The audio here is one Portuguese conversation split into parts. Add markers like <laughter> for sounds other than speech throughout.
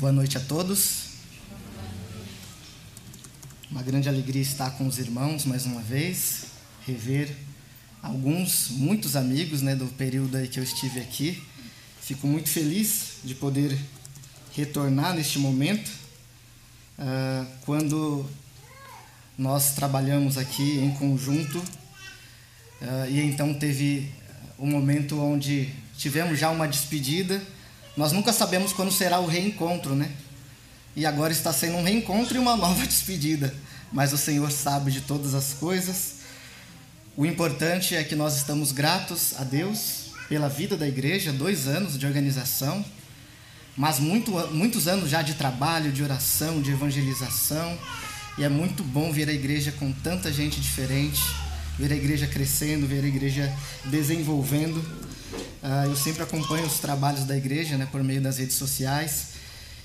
Boa noite a todos. Uma grande alegria estar com os irmãos mais uma vez, rever alguns, muitos amigos né, do período aí que eu estive aqui. Fico muito feliz de poder retornar neste momento, uh, quando nós trabalhamos aqui em conjunto uh, e então teve um momento onde tivemos já uma despedida. Nós nunca sabemos quando será o reencontro, né? E agora está sendo um reencontro e uma <laughs> nova despedida. Mas o Senhor sabe de todas as coisas. O importante é que nós estamos gratos a Deus pela vida da igreja, dois anos de organização, mas muito, muitos anos já de trabalho, de oração, de evangelização. E é muito bom ver a igreja com tanta gente diferente, ver a igreja crescendo, ver a igreja desenvolvendo. Uh, eu sempre acompanho os trabalhos da igreja né, por meio das redes sociais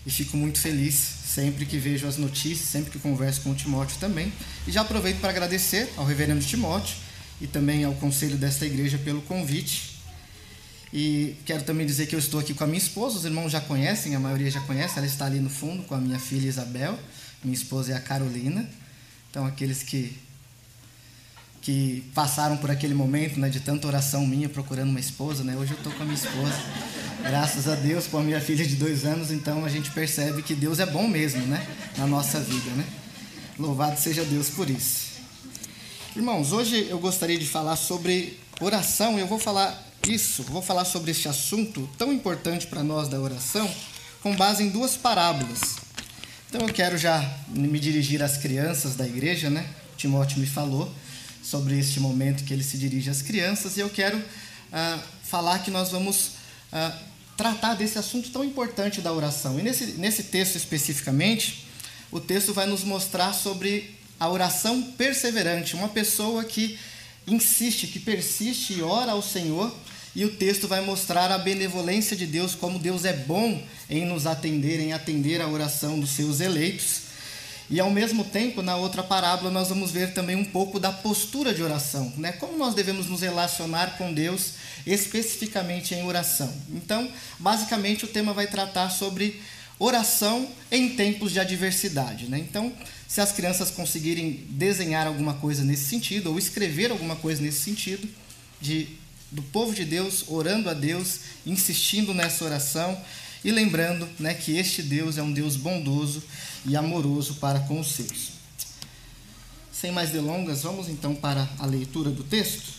e fico muito feliz sempre que vejo as notícias, sempre que converso com o Timóteo também. E já aproveito para agradecer ao reverendo Timóteo e também ao conselho desta igreja pelo convite. E quero também dizer que eu estou aqui com a minha esposa, os irmãos já conhecem, a maioria já conhece, ela está ali no fundo com a minha filha Isabel, minha esposa é a Carolina. Então, aqueles que que passaram por aquele momento né, de tanta oração minha procurando uma esposa, né? Hoje eu estou com a minha esposa, graças a Deus, com a minha filha de dois anos, então a gente percebe que Deus é bom mesmo, né? Na nossa vida, né? Louvado seja Deus por isso. Irmãos, hoje eu gostaria de falar sobre oração, eu vou falar isso, vou falar sobre este assunto tão importante para nós da oração, com base em duas parábolas. Então eu quero já me dirigir às crianças da igreja, né? Timóteo me falou sobre este momento que ele se dirige às crianças e eu quero uh, falar que nós vamos uh, tratar desse assunto tão importante da oração. E nesse, nesse texto especificamente, o texto vai nos mostrar sobre a oração perseverante, uma pessoa que insiste, que persiste e ora ao Senhor, e o texto vai mostrar a benevolência de Deus, como Deus é bom em nos atender, em atender a oração dos seus eleitos. E ao mesmo tempo, na outra parábola, nós vamos ver também um pouco da postura de oração, né? Como nós devemos nos relacionar com Deus especificamente em oração. Então, basicamente o tema vai tratar sobre oração em tempos de adversidade, né? Então, se as crianças conseguirem desenhar alguma coisa nesse sentido ou escrever alguma coisa nesse sentido de do povo de Deus orando a Deus, insistindo nessa oração, e lembrando né, que este Deus é um Deus bondoso e amoroso para com os seus. Sem mais delongas, vamos então para a leitura do texto.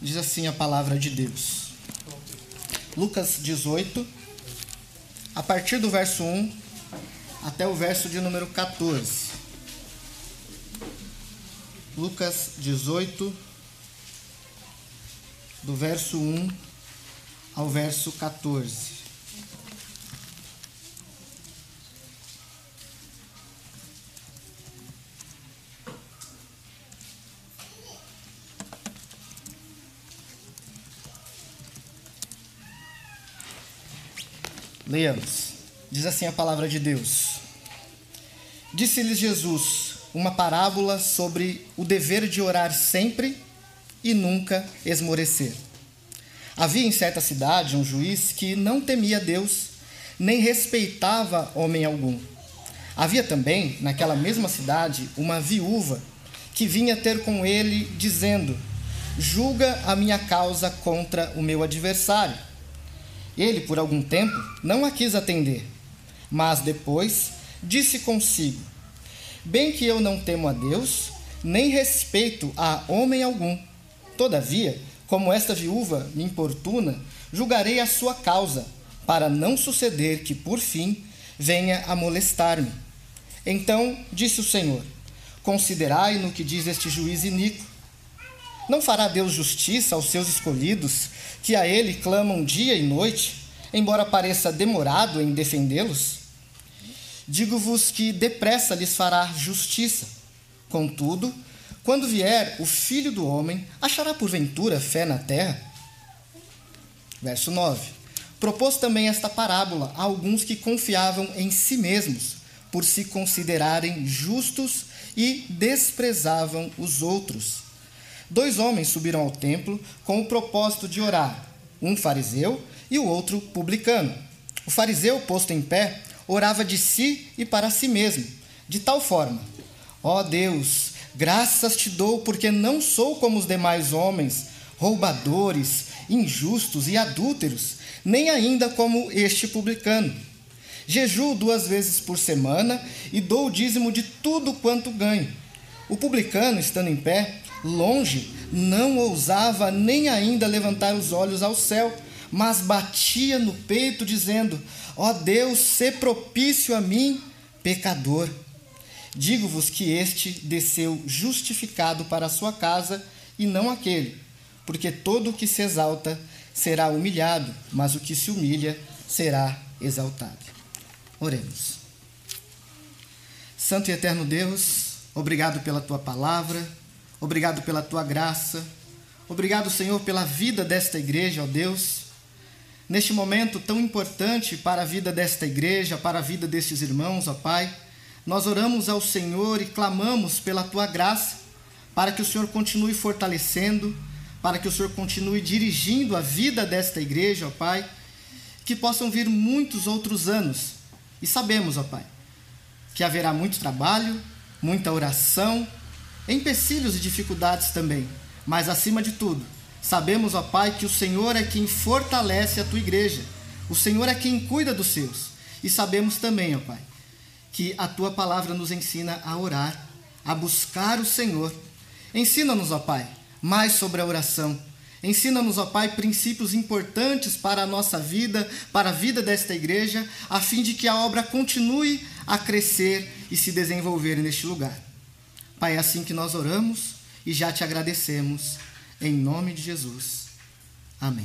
Diz assim a palavra de Deus. Lucas 18, a partir do verso 1 até o verso de número 14. Lucas 18, do verso 1 ao verso 14. Diz assim a palavra de Deus. Disse-lhes Jesus uma parábola sobre o dever de orar sempre e nunca esmorecer. Havia em certa cidade um juiz que não temia Deus, nem respeitava homem algum. Havia também, naquela mesma cidade, uma viúva que vinha ter com ele, dizendo: Julga a minha causa contra o meu adversário. Ele, por algum tempo, não a quis atender, mas depois disse consigo: Bem que eu não temo a Deus, nem respeito a homem algum. Todavia, como esta viúva me importuna, julgarei a sua causa, para não suceder que, por fim, venha a molestar-me. Então disse o Senhor: Considerai no que diz este juiz iníquo. Não fará Deus justiça aos seus escolhidos, que a ele clamam dia e noite, embora pareça demorado em defendê-los? Digo-vos que depressa lhes fará justiça. Contudo, quando vier o filho do homem, achará porventura fé na terra? Verso 9. Propôs também esta parábola a alguns que confiavam em si mesmos, por se considerarem justos e desprezavam os outros. Dois homens subiram ao templo com o propósito de orar, um fariseu e o outro publicano. O fariseu, posto em pé, orava de si e para si mesmo, de tal forma: Ó oh Deus, graças te dou porque não sou como os demais homens, roubadores, injustos e adúlteros, nem ainda como este publicano. Jejuo duas vezes por semana e dou o dízimo de tudo quanto ganho. O publicano, estando em pé, longe, não ousava nem ainda levantar os olhos ao céu, mas batia no peito, dizendo: Ó oh Deus, se propício a mim, pecador. Digo-vos que este desceu justificado para a sua casa e não aquele, porque todo o que se exalta será humilhado, mas o que se humilha será exaltado. Oremos. Santo e eterno Deus, obrigado pela tua palavra, obrigado pela tua graça, obrigado, Senhor, pela vida desta igreja, ó Deus. Neste momento tão importante para a vida desta igreja, para a vida destes irmãos, ó Pai, nós oramos ao Senhor e clamamos pela tua graça, para que o Senhor continue fortalecendo, para que o Senhor continue dirigindo a vida desta igreja, ó Pai, que possam vir muitos outros anos. E sabemos, ó Pai, que haverá muito trabalho, muita oração, empecilhos e dificuldades também, mas acima de tudo, sabemos, ó Pai, que o Senhor é quem fortalece a tua igreja, o Senhor é quem cuida dos seus. E sabemos também, ó Pai, que a tua palavra nos ensina a orar, a buscar o Senhor. Ensina-nos, ó Pai, mais sobre a oração. Ensina-nos, ó Pai, princípios importantes para a nossa vida, para a vida desta igreja, a fim de que a obra continue a crescer e se desenvolver neste lugar. Pai, é assim que nós oramos e já te agradecemos, em nome de Jesus. Amém.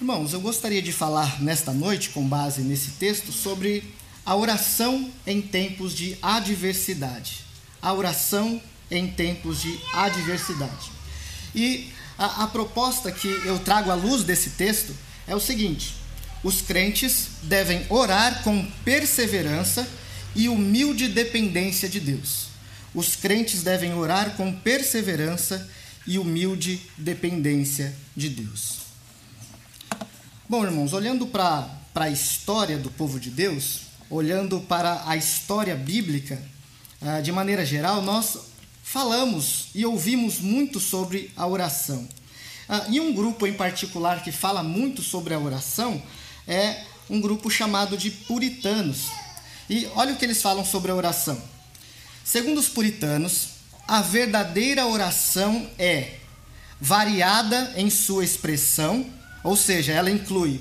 Irmãos, eu gostaria de falar nesta noite, com base nesse texto, sobre a oração em tempos de adversidade. A oração em tempos de adversidade. E a, a proposta que eu trago à luz desse texto é o seguinte: os crentes devem orar com perseverança e humilde dependência de Deus. Os crentes devem orar com perseverança e humilde dependência de Deus. Bom, irmãos, olhando para a história do povo de Deus, olhando para a história bíblica, ah, de maneira geral, nós falamos e ouvimos muito sobre a oração. Ah, e um grupo em particular que fala muito sobre a oração é um grupo chamado de puritanos. E olha o que eles falam sobre a oração. Segundo os puritanos, a verdadeira oração é variada em sua expressão, ou seja, ela inclui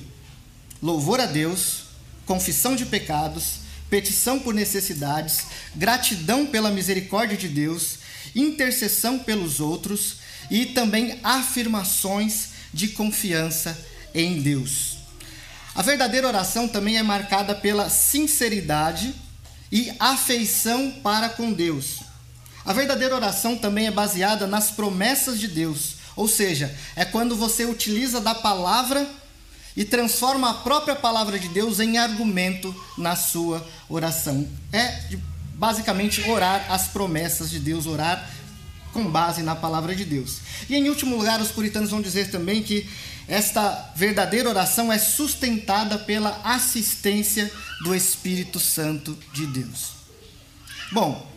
louvor a Deus, confissão de pecados, petição por necessidades, gratidão pela misericórdia de Deus, intercessão pelos outros e também afirmações de confiança em Deus. A verdadeira oração também é marcada pela sinceridade e afeição para com Deus. A verdadeira oração também é baseada nas promessas de Deus, ou seja, é quando você utiliza da palavra e transforma a própria palavra de Deus em argumento na sua oração. É basicamente orar as promessas de Deus, orar com base na palavra de Deus. E em último lugar, os puritanos vão dizer também que esta verdadeira oração é sustentada pela assistência do Espírito Santo de Deus. Bom,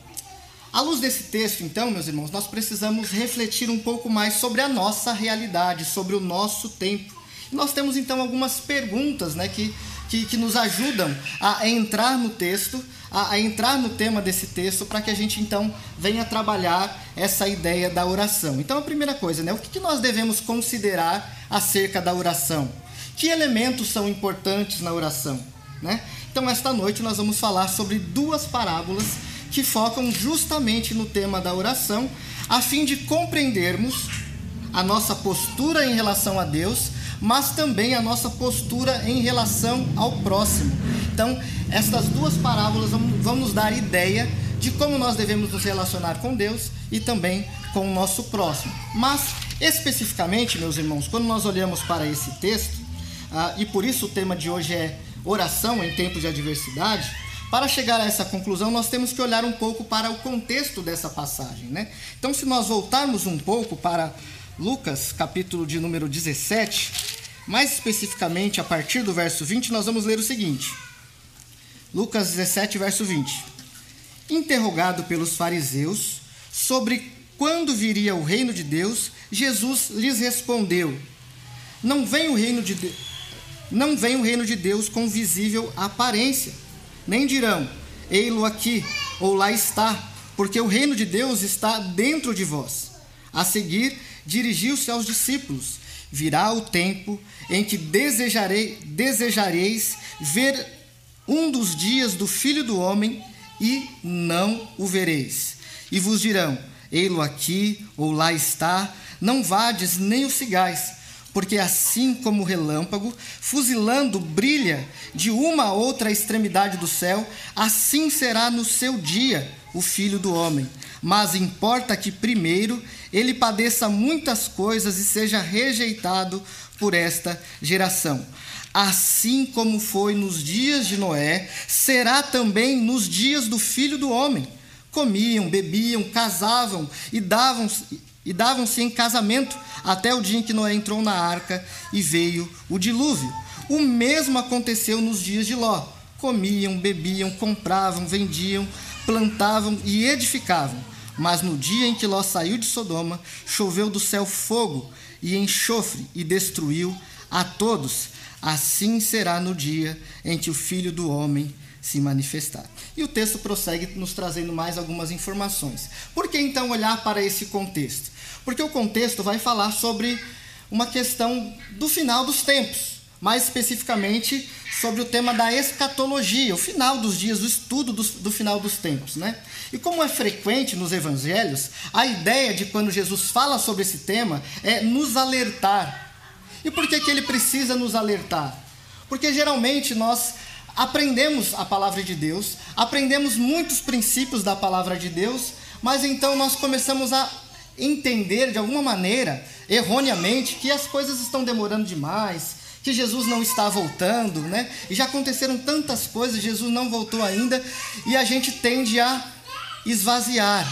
à luz desse texto, então, meus irmãos, nós precisamos refletir um pouco mais sobre a nossa realidade, sobre o nosso tempo. Nós temos então algumas perguntas né, que, que, que nos ajudam a entrar no texto, a, a entrar no tema desse texto, para que a gente então venha trabalhar essa ideia da oração. Então, a primeira coisa, né, o que, que nós devemos considerar acerca da oração? Que elementos são importantes na oração? Né? Então, esta noite nós vamos falar sobre duas parábolas que focam justamente no tema da oração, a fim de compreendermos a nossa postura em relação a Deus mas também a nossa postura em relação ao próximo. Então, estas duas parábolas vão nos dar ideia de como nós devemos nos relacionar com Deus e também com o nosso próximo. Mas, especificamente, meus irmãos, quando nós olhamos para esse texto, ah, e por isso o tema de hoje é oração em tempos de adversidade, para chegar a essa conclusão, nós temos que olhar um pouco para o contexto dessa passagem. Né? Então, se nós voltarmos um pouco para Lucas, capítulo de número 17, Mais especificamente, a partir do verso 20, nós vamos ler o seguinte: Lucas 17, verso 20. Interrogado pelos fariseus sobre quando viria o reino de Deus, Jesus lhes respondeu: Não vem o reino de Deus, não vem o reino de Deus com visível aparência, nem dirão: Ei-lo aqui ou lá está, porque o reino de Deus está dentro de vós. A seguir, dirigiu-se aos discípulos: Virá o tempo em que desejarei, desejareis ver um dos dias do Filho do Homem e não o vereis. E vos dirão: Ei-lo aqui ou lá está, não vades nem o sigais, porque assim como o relâmpago, fuzilando, brilha de uma a outra extremidade do céu, assim será no seu dia o Filho do Homem. Mas importa que primeiro ele padeça muitas coisas e seja rejeitado por esta geração. Assim como foi nos dias de Noé, será também nos dias do filho do homem. Comiam, bebiam, casavam e davam e davam-se em casamento até o dia em que Noé entrou na arca e veio o dilúvio. O mesmo aconteceu nos dias de Ló. Comiam, bebiam, compravam, vendiam, plantavam e edificavam. Mas no dia em que Ló saiu de Sodoma, choveu do céu fogo e enxofre e destruiu a todos. Assim será no dia em que o Filho do Homem se manifestar. E o texto prossegue nos trazendo mais algumas informações. Por que então olhar para esse contexto? Porque o contexto vai falar sobre uma questão do final dos tempos, mais especificamente sobre o tema da escatologia, o final dos dias, o estudo do, do final dos tempos. Né? E como é frequente nos evangelhos, a ideia de quando Jesus fala sobre esse tema é nos alertar e por que, que ele precisa nos alertar? Porque geralmente nós aprendemos a palavra de Deus, aprendemos muitos princípios da palavra de Deus, mas então nós começamos a entender de alguma maneira, erroneamente, que as coisas estão demorando demais, que Jesus não está voltando, né? E já aconteceram tantas coisas, Jesus não voltou ainda, e a gente tende a esvaziar,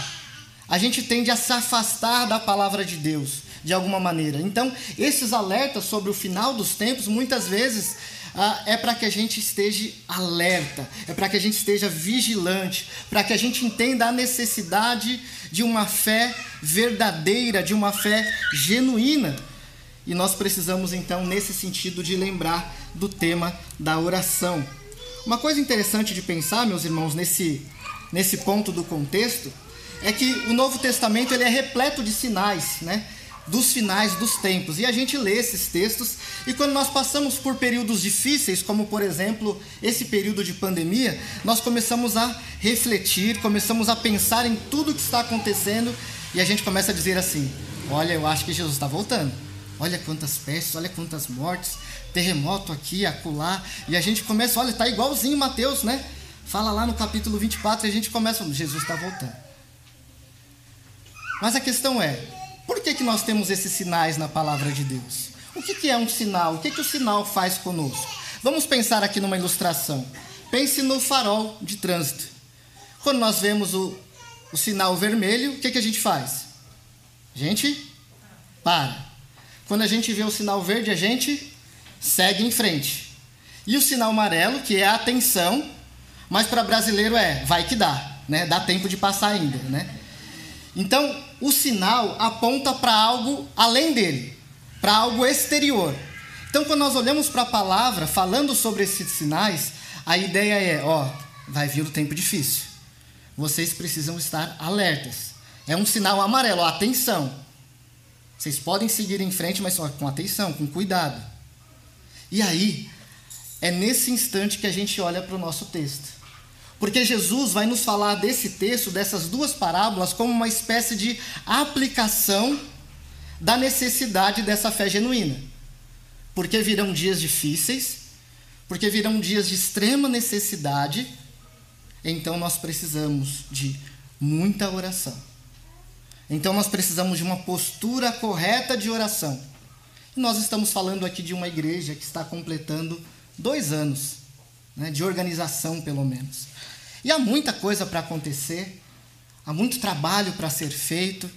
a gente tende a se afastar da palavra de Deus de alguma maneira. Então, esses alertas sobre o final dos tempos, muitas vezes, ah, é para que a gente esteja alerta, é para que a gente esteja vigilante, para que a gente entenda a necessidade de uma fé verdadeira, de uma fé genuína. E nós precisamos, então, nesse sentido, de lembrar do tema da oração. Uma coisa interessante de pensar, meus irmãos, nesse, nesse ponto do contexto, é que o Novo Testamento ele é repleto de sinais, né? dos finais dos tempos. E a gente lê esses textos e quando nós passamos por períodos difíceis, como por exemplo esse período de pandemia, nós começamos a refletir, começamos a pensar em tudo que está acontecendo e a gente começa a dizer assim: olha, eu acho que Jesus está voltando. Olha quantas pestes, olha quantas mortes, terremoto aqui, acolá. E a gente começa, olha, está igualzinho Mateus, né? Fala lá no capítulo 24 e a gente começa, Jesus está voltando. Mas a questão é, por que, que nós temos esses sinais na palavra de Deus? O que, que é um sinal? O que, que o sinal faz conosco? Vamos pensar aqui numa ilustração. Pense no farol de trânsito. Quando nós vemos o, o sinal vermelho, o que, que a gente faz? A gente para. Quando a gente vê o sinal verde, a gente segue em frente. E o sinal amarelo, que é a atenção, mas para brasileiro é vai que dá, né? Dá tempo de passar ainda, né? Então, o sinal aponta para algo além dele, para algo exterior. Então, quando nós olhamos para a palavra falando sobre esses sinais, a ideia é: ó, vai vir o tempo difícil. Vocês precisam estar alertas. É um sinal amarelo, ó, atenção. Vocês podem seguir em frente, mas só com atenção, com cuidado. E aí, é nesse instante que a gente olha para o nosso texto. Porque Jesus vai nos falar desse texto, dessas duas parábolas, como uma espécie de aplicação da necessidade dessa fé genuína. Porque virão dias difíceis, porque virão dias de extrema necessidade, então nós precisamos de muita oração. Então nós precisamos de uma postura correta de oração. Nós estamos falando aqui de uma igreja que está completando dois anos né, de organização, pelo menos. E há muita coisa para acontecer, há muito trabalho para ser feito.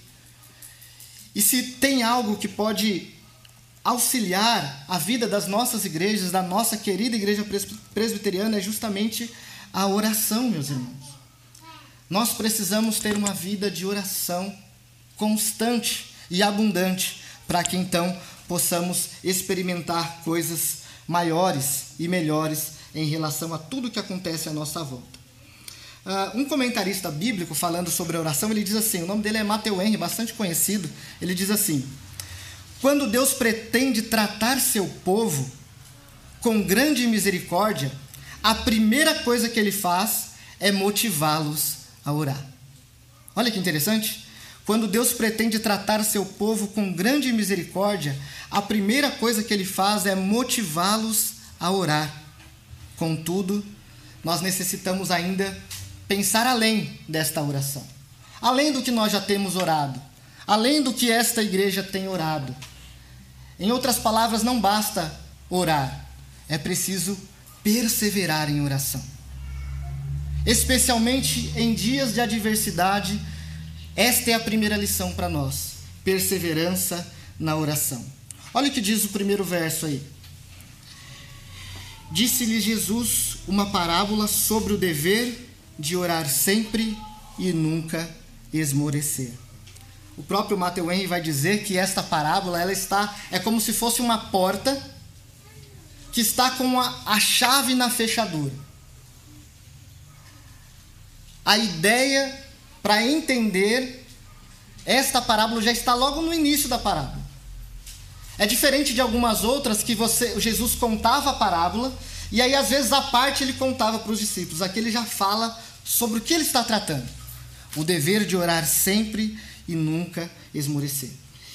E se tem algo que pode auxiliar a vida das nossas igrejas, da nossa querida igreja presbiteriana, é justamente a oração, meus irmãos. Nós precisamos ter uma vida de oração constante e abundante, para que então possamos experimentar coisas maiores e melhores em relação a tudo que acontece à nossa volta. Uh, um comentarista bíblico falando sobre a oração, ele diz assim: o nome dele é Matthew Henry, bastante conhecido. Ele diz assim: quando Deus pretende tratar seu povo com grande misericórdia, a primeira coisa que ele faz é motivá-los a orar. Olha que interessante. Quando Deus pretende tratar seu povo com grande misericórdia, a primeira coisa que ele faz é motivá-los a orar. Contudo, nós necessitamos ainda pensar além desta oração, além do que nós já temos orado, além do que esta igreja tem orado. Em outras palavras, não basta orar, é preciso perseverar em oração. Especialmente em dias de adversidade, esta é a primeira lição para nós: perseverança na oração. Olha o que diz o primeiro verso aí. Disse-lhe Jesus uma parábola sobre o dever de orar sempre e nunca esmorecer. O próprio Matthew Henry vai dizer que esta parábola ela está é como se fosse uma porta que está com a, a chave na fechadura. A ideia para entender esta parábola já está logo no início da parábola. É diferente de algumas outras que você, Jesus contava a parábola e aí às vezes a parte ele contava para os discípulos. Aqui ele já fala sobre o que ele está tratando. O dever de orar sempre e nunca esmorecer.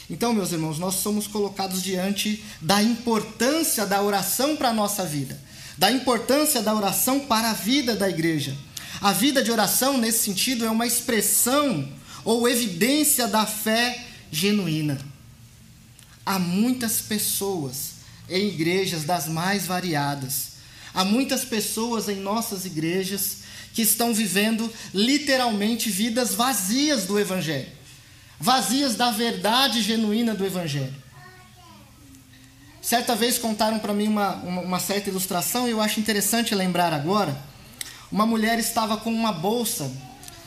Então, meus irmãos, nós somos colocados diante da importância da oração para a nossa vida, da importância da oração para a vida da igreja. A vida de oração, nesse sentido, é uma expressão ou evidência da fé genuína. Há muitas pessoas em igrejas das mais variadas. Há muitas pessoas em nossas igrejas que estão vivendo literalmente vidas vazias do Evangelho, vazias da verdade genuína do Evangelho. Certa vez contaram para mim uma, uma, uma, certa ilustração e eu acho interessante lembrar agora. Uma mulher estava com uma bolsa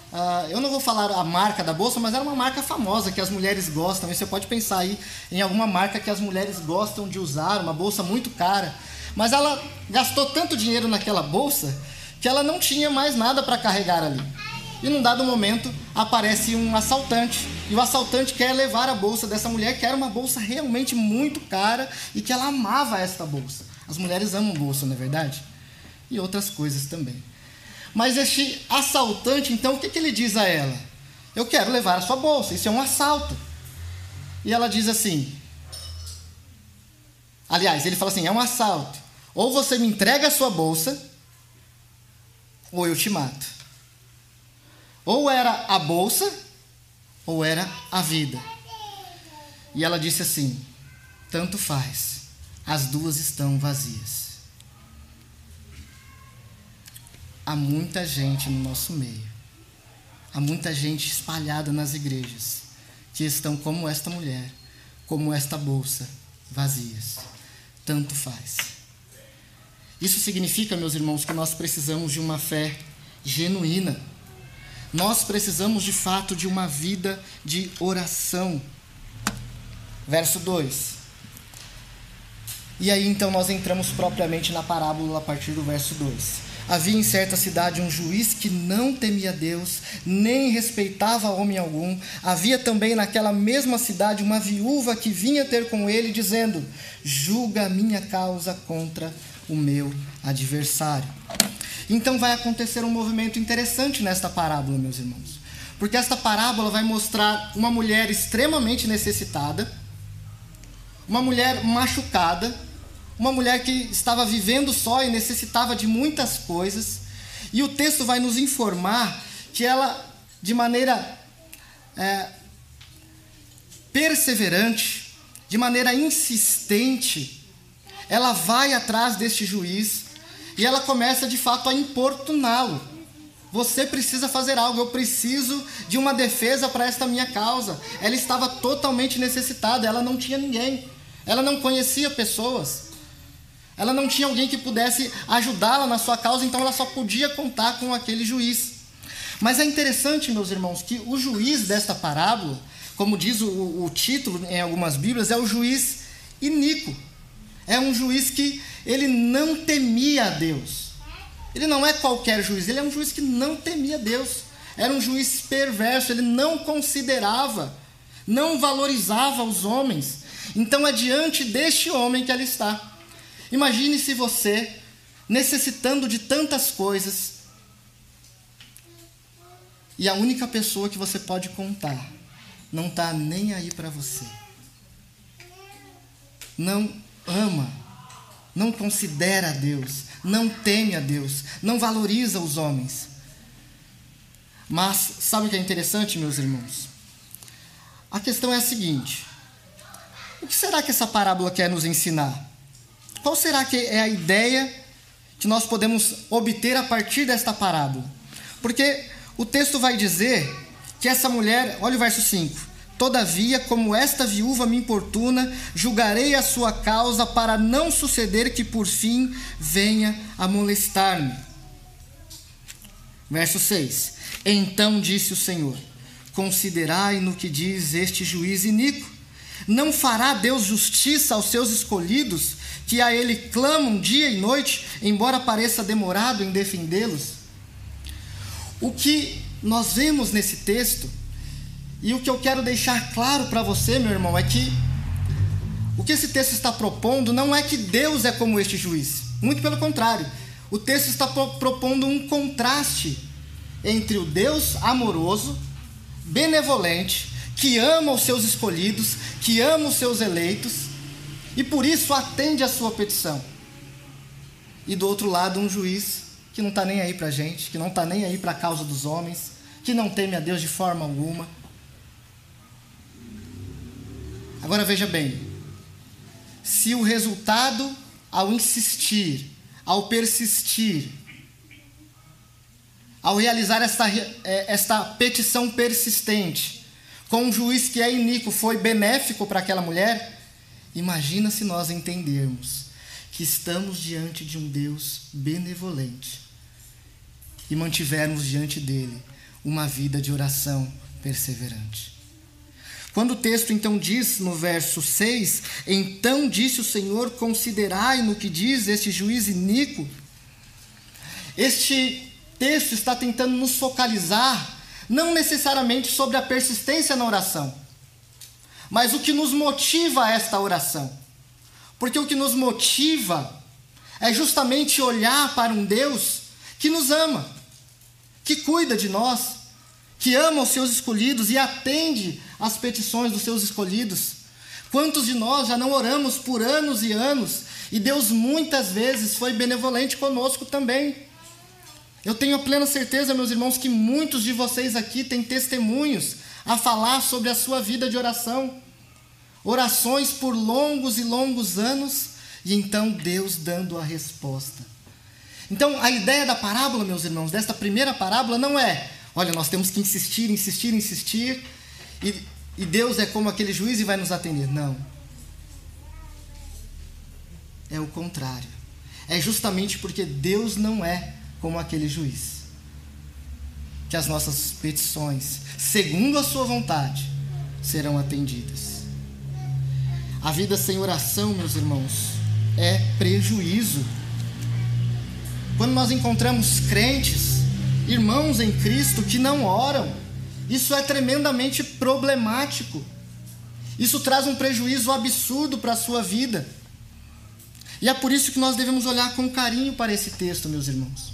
Uh, eu não vou falar a marca da bolsa, mas era uma marca famosa que as mulheres gostam. E você pode pensar aí em alguma marca que as mulheres gostam de usar, uma bolsa muito cara. Mas ela gastou tanto dinheiro naquela bolsa que ela não tinha mais nada para carregar ali. E num dado momento aparece um assaltante. E o assaltante quer levar a bolsa dessa mulher, que era uma bolsa realmente muito cara e que ela amava esta bolsa. As mulheres amam bolsa, não é verdade? E outras coisas também. Mas este assaltante, então, o que, que ele diz a ela? Eu quero levar a sua bolsa, isso é um assalto. E ela diz assim: Aliás, ele fala assim: é um assalto. Ou você me entrega a sua bolsa, ou eu te mato. Ou era a bolsa, ou era a vida. E ela disse assim: tanto faz, as duas estão vazias. Há muita gente no nosso meio. Há muita gente espalhada nas igrejas que estão como esta mulher, como esta bolsa, vazias. Tanto faz. Isso significa, meus irmãos, que nós precisamos de uma fé genuína. Nós precisamos de fato de uma vida de oração. Verso 2. E aí então nós entramos propriamente na parábola a partir do verso 2. Havia em certa cidade um juiz que não temia Deus, nem respeitava homem algum. Havia também naquela mesma cidade uma viúva que vinha ter com ele, dizendo: Julga a minha causa contra o meu adversário. Então vai acontecer um movimento interessante nesta parábola, meus irmãos. Porque esta parábola vai mostrar uma mulher extremamente necessitada, uma mulher machucada, uma mulher que estava vivendo só e necessitava de muitas coisas. E o texto vai nos informar que ela, de maneira é, perseverante, de maneira insistente, ela vai atrás deste juiz e ela começa de fato a importuná-lo. Você precisa fazer algo, eu preciso de uma defesa para esta minha causa. Ela estava totalmente necessitada, ela não tinha ninguém. Ela não conhecia pessoas. Ela não tinha alguém que pudesse ajudá-la na sua causa, então ela só podia contar com aquele juiz. Mas é interessante, meus irmãos, que o juiz desta parábola, como diz o, o título em algumas Bíblias, é o juiz iníquo. É um juiz que ele não temia a Deus. Ele não é qualquer juiz, ele é um juiz que não temia Deus. Era um juiz perverso, ele não considerava, não valorizava os homens. Então é diante deste homem que ela está. Imagine se você, necessitando de tantas coisas, e a única pessoa que você pode contar não está nem aí para você. Não ama, não considera a Deus, não teme a Deus, não valoriza os homens. Mas sabe o que é interessante, meus irmãos? A questão é a seguinte: o que será que essa parábola quer nos ensinar? Qual será que é a ideia que nós podemos obter a partir desta parábola? Porque o texto vai dizer que essa mulher, olha o verso 5: Todavia, como esta viúva me importuna, julgarei a sua causa para não suceder que por fim venha a molestar-me. Verso 6: Então disse o Senhor: Considerai no que diz este juiz iníquo. Não fará Deus justiça aos seus escolhidos, que a Ele clamam dia e noite, embora pareça demorado em defendê-los? O que nós vemos nesse texto, e o que eu quero deixar claro para você, meu irmão, é que o que esse texto está propondo não é que Deus é como este juiz. Muito pelo contrário. O texto está propondo um contraste entre o Deus amoroso, benevolente, que ama os seus escolhidos, que ama os seus eleitos e por isso atende a sua petição. E do outro lado, um juiz que não está nem aí para a gente, que não está nem aí para a causa dos homens, que não teme a Deus de forma alguma. Agora veja bem: se o resultado, ao insistir, ao persistir, ao realizar esta, é, esta petição persistente, com um juiz que é iníquo, foi benéfico para aquela mulher, imagina se nós entendermos que estamos diante de um Deus benevolente e mantivermos diante dele uma vida de oração perseverante. Quando o texto então diz no verso 6: Então disse o Senhor: Considerai no que diz este juiz iníquo. Este texto está tentando nos focalizar não necessariamente sobre a persistência na oração, mas o que nos motiva a esta oração. Porque o que nos motiva é justamente olhar para um Deus que nos ama, que cuida de nós, que ama os seus escolhidos e atende às petições dos seus escolhidos. Quantos de nós já não oramos por anos e anos e Deus muitas vezes foi benevolente conosco também? Eu tenho plena certeza, meus irmãos, que muitos de vocês aqui têm testemunhos a falar sobre a sua vida de oração. Orações por longos e longos anos, e então Deus dando a resposta. Então, a ideia da parábola, meus irmãos, desta primeira parábola, não é, olha, nós temos que insistir, insistir, insistir, e, e Deus é como aquele juiz e vai nos atender. Não. É o contrário. É justamente porque Deus não é como aquele juiz. Que as nossas petições, segundo a sua vontade, serão atendidas. A vida sem oração, meus irmãos, é prejuízo. Quando nós encontramos crentes, irmãos em Cristo que não oram, isso é tremendamente problemático. Isso traz um prejuízo absurdo para a sua vida. E é por isso que nós devemos olhar com carinho para esse texto, meus irmãos.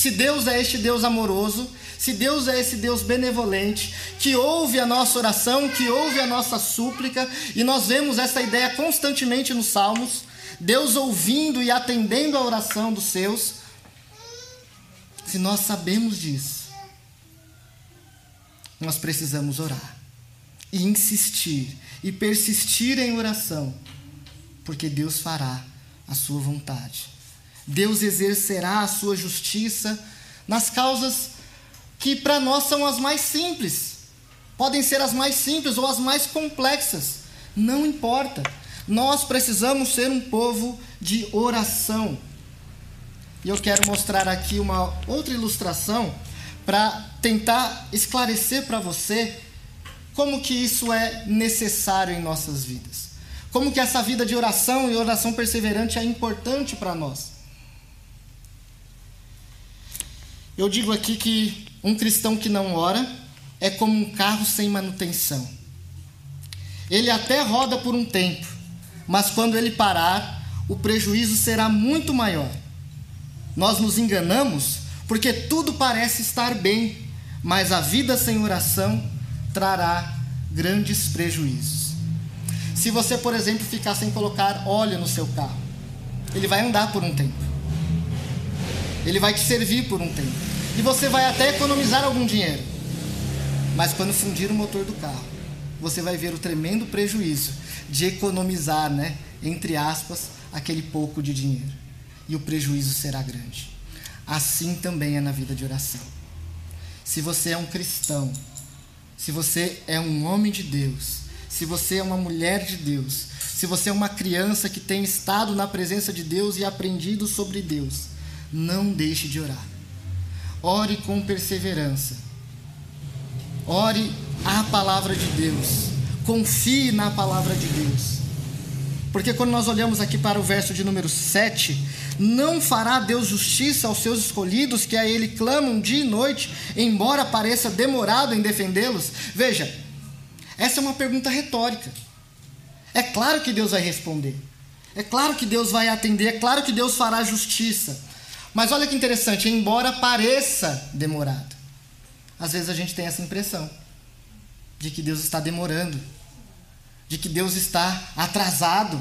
Se Deus é este Deus amoroso, se Deus é esse Deus benevolente, que ouve a nossa oração, que ouve a nossa súplica, e nós vemos essa ideia constantemente nos Salmos, Deus ouvindo e atendendo a oração dos seus, se nós sabemos disso, nós precisamos orar e insistir e persistir em oração, porque Deus fará a sua vontade. Deus exercerá a sua justiça nas causas que para nós são as mais simples. Podem ser as mais simples ou as mais complexas. Não importa. nós precisamos ser um povo de oração. E eu quero mostrar aqui uma outra ilustração para tentar esclarecer para você como que isso é necessário em nossas vidas. Como que essa vida de oração e oração perseverante é importante para nós. Eu digo aqui que um cristão que não ora é como um carro sem manutenção. Ele até roda por um tempo, mas quando ele parar, o prejuízo será muito maior. Nós nos enganamos porque tudo parece estar bem, mas a vida sem oração trará grandes prejuízos. Se você, por exemplo, ficar sem colocar óleo no seu carro, ele vai andar por um tempo. Ele vai te servir por um tempo. E você vai até economizar algum dinheiro. Mas quando fundir o motor do carro, você vai ver o tremendo prejuízo de economizar, né, entre aspas, aquele pouco de dinheiro. E o prejuízo será grande. Assim também é na vida de oração. Se você é um cristão, se você é um homem de Deus, se você é uma mulher de Deus, se você é uma criança que tem estado na presença de Deus e aprendido sobre Deus, não deixe de orar. Ore com perseverança. Ore a palavra de Deus. Confie na palavra de Deus. Porque quando nós olhamos aqui para o verso de número 7, não fará Deus justiça aos seus escolhidos que a Ele clamam dia e noite, embora pareça demorado em defendê-los? Veja, essa é uma pergunta retórica. É claro que Deus vai responder. É claro que Deus vai atender. É claro que Deus fará justiça. Mas olha que interessante, embora pareça demorado. Às vezes a gente tem essa impressão de que Deus está demorando, de que Deus está atrasado.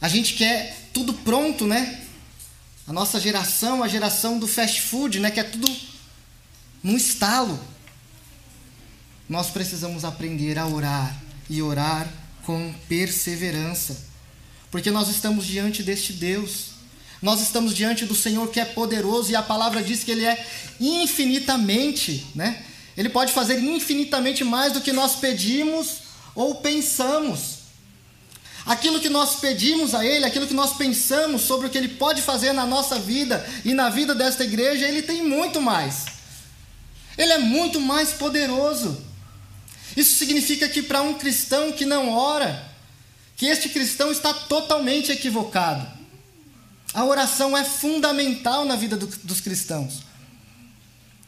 A gente quer tudo pronto, né? A nossa geração, a geração do fast food, né? Que é tudo num estalo. Nós precisamos aprender a orar e orar com perseverança, porque nós estamos diante deste Deus. Nós estamos diante do Senhor que é poderoso e a palavra diz que ele é infinitamente, né? Ele pode fazer infinitamente mais do que nós pedimos ou pensamos. Aquilo que nós pedimos a Ele, aquilo que nós pensamos sobre o que Ele pode fazer na nossa vida e na vida desta igreja, Ele tem muito mais. Ele é muito mais poderoso. Isso significa que para um cristão que não ora, que este cristão está totalmente equivocado. A oração é fundamental na vida do, dos cristãos.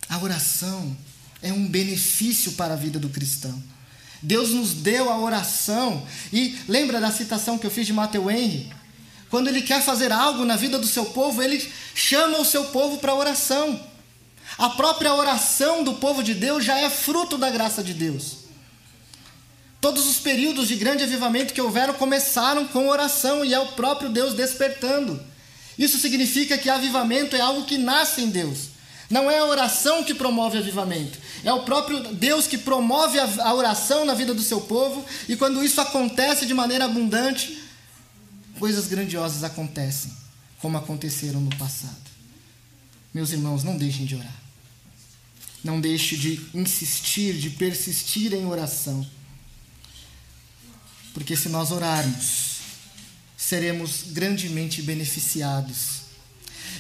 A oração é um benefício para a vida do cristão. Deus nos deu a oração. E lembra da citação que eu fiz de Matthew Henry? Quando ele quer fazer algo na vida do seu povo, ele chama o seu povo para oração. A própria oração do povo de Deus já é fruto da graça de Deus. Todos os períodos de grande avivamento que houveram começaram com oração e é o próprio Deus despertando. Isso significa que avivamento é algo que nasce em Deus. Não é a oração que promove avivamento, é o próprio Deus que promove a oração na vida do seu povo, e quando isso acontece de maneira abundante, coisas grandiosas acontecem, como aconteceram no passado. Meus irmãos, não deixem de orar. Não deixe de insistir, de persistir em oração. Porque se nós orarmos, seremos grandemente beneficiados.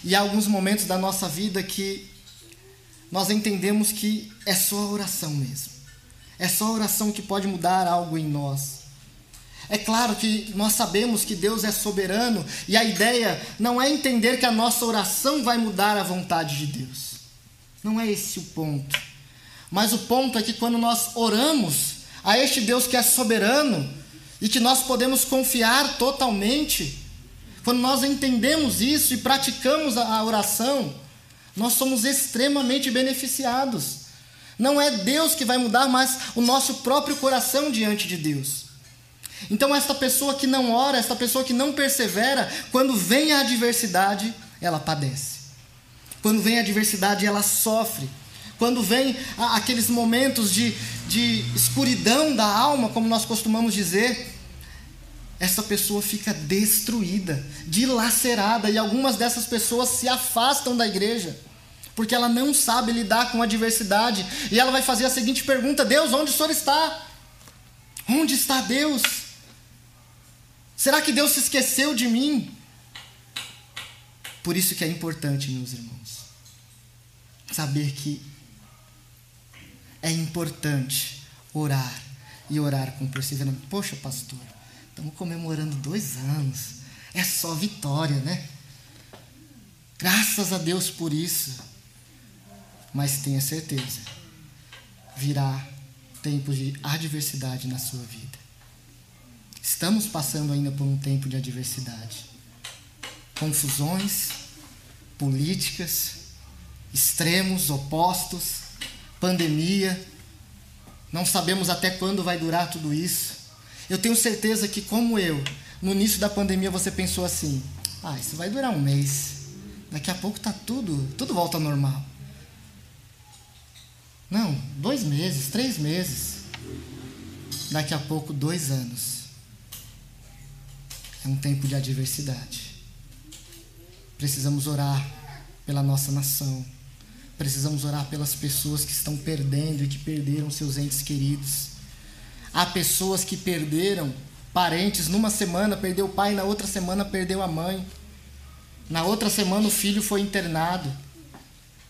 E há alguns momentos da nossa vida que nós entendemos que é só a oração mesmo. É só a oração que pode mudar algo em nós. É claro que nós sabemos que Deus é soberano e a ideia não é entender que a nossa oração vai mudar a vontade de Deus. Não é esse o ponto. Mas o ponto é que quando nós oramos a este Deus que é soberano e que nós podemos confiar totalmente, quando nós entendemos isso e praticamos a oração, nós somos extremamente beneficiados. Não é Deus que vai mudar, mas o nosso próprio coração diante de Deus. Então, esta pessoa que não ora, esta pessoa que não persevera, quando vem a adversidade, ela padece. Quando vem a adversidade, ela sofre. Quando vem aqueles momentos de, de escuridão da alma, como nós costumamos dizer, essa pessoa fica destruída, dilacerada, e algumas dessas pessoas se afastam da igreja, porque ela não sabe lidar com a adversidade, e ela vai fazer a seguinte pergunta: Deus, onde o Senhor está? Onde está Deus? Será que Deus se esqueceu de mim? Por isso que é importante, meus irmãos, saber que é importante orar e orar com perseverança. Poxa, pastor, estamos comemorando dois anos. É só vitória, né? Graças a Deus por isso. Mas tenha certeza, virá tempos de adversidade na sua vida. Estamos passando ainda por um tempo de adversidade. Confusões políticas, extremos, opostos, pandemia. Não sabemos até quando vai durar tudo isso. Eu tenho certeza que, como eu, no início da pandemia você pensou assim: ah, isso vai durar um mês. Daqui a pouco tá tudo, tudo volta ao normal. Não, dois meses, três meses. Daqui a pouco, dois anos. É um tempo de adversidade. Precisamos orar pela nossa nação. Precisamos orar pelas pessoas que estão perdendo e que perderam seus entes queridos. Há pessoas que perderam parentes numa semana, perdeu o pai, na outra semana perdeu a mãe. Na outra semana o filho foi internado.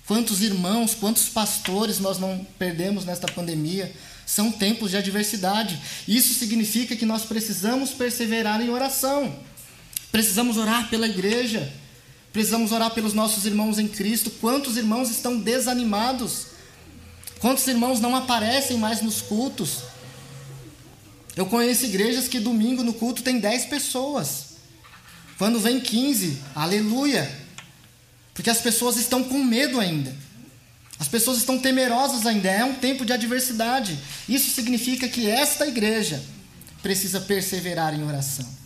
Quantos irmãos, quantos pastores nós não perdemos nesta pandemia? São tempos de adversidade. Isso significa que nós precisamos perseverar em oração. Precisamos orar pela igreja. Precisamos orar pelos nossos irmãos em Cristo. Quantos irmãos estão desanimados? Quantos irmãos não aparecem mais nos cultos? Eu conheço igrejas que domingo no culto tem 10 pessoas. Quando vem 15, aleluia. Porque as pessoas estão com medo ainda. As pessoas estão temerosas ainda. É um tempo de adversidade. Isso significa que esta igreja precisa perseverar em oração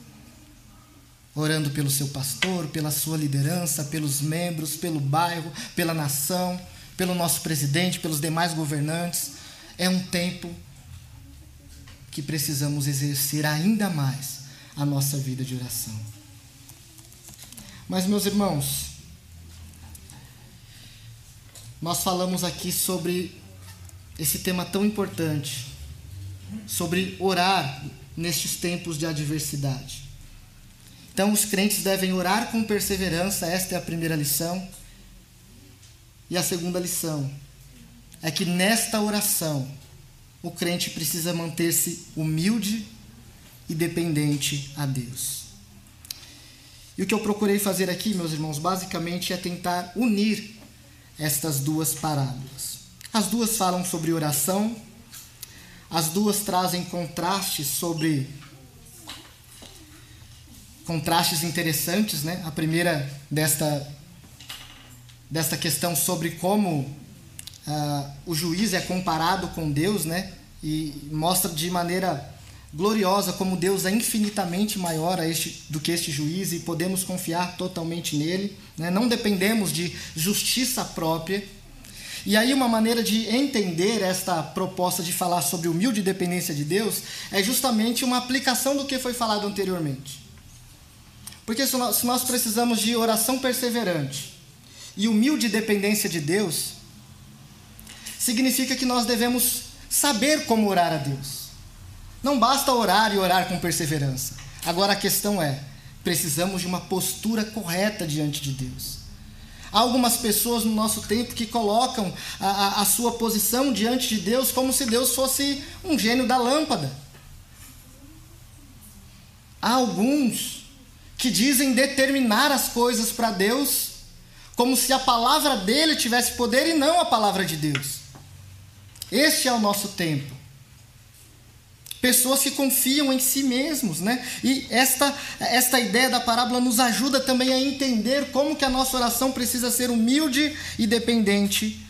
orando pelo seu pastor, pela sua liderança, pelos membros, pelo bairro, pela nação, pelo nosso presidente, pelos demais governantes. É um tempo que precisamos exercer ainda mais a nossa vida de oração. Mas, meus irmãos, nós falamos aqui sobre esse tema tão importante, sobre orar nestes tempos de adversidade. Então, os crentes devem orar com perseverança, esta é a primeira lição. E a segunda lição é que nesta oração, o crente precisa manter-se humilde e dependente a Deus. E o que eu procurei fazer aqui, meus irmãos, basicamente é tentar unir estas duas parábolas. As duas falam sobre oração, as duas trazem contrastes sobre contrastes interessantes, né? A primeira desta desta questão sobre como uh, o juiz é comparado com Deus, né? E mostra de maneira gloriosa como Deus é infinitamente maior a este, do que este juiz e podemos confiar totalmente nele, né? Não dependemos de justiça própria. E aí uma maneira de entender esta proposta de falar sobre humilde dependência de Deus é justamente uma aplicação do que foi falado anteriormente. Porque se nós, precisamos de oração perseverante e humilde dependência de Deus, significa que nós devemos saber como orar a Deus. Não basta orar e orar com perseverança. Agora a questão é: precisamos de uma postura correta diante de Deus. Há algumas pessoas no nosso tempo que colocam a, a, a, sua posição diante de Deus como se Deus fosse um gênio da lâmpada. Há alguns que dizem determinar as coisas para Deus, como se a palavra dele tivesse poder e não a palavra de Deus. Este é o nosso tempo. Pessoas que confiam em si mesmos, né? E esta, esta ideia da parábola nos ajuda também a entender como que a nossa oração precisa ser humilde e dependente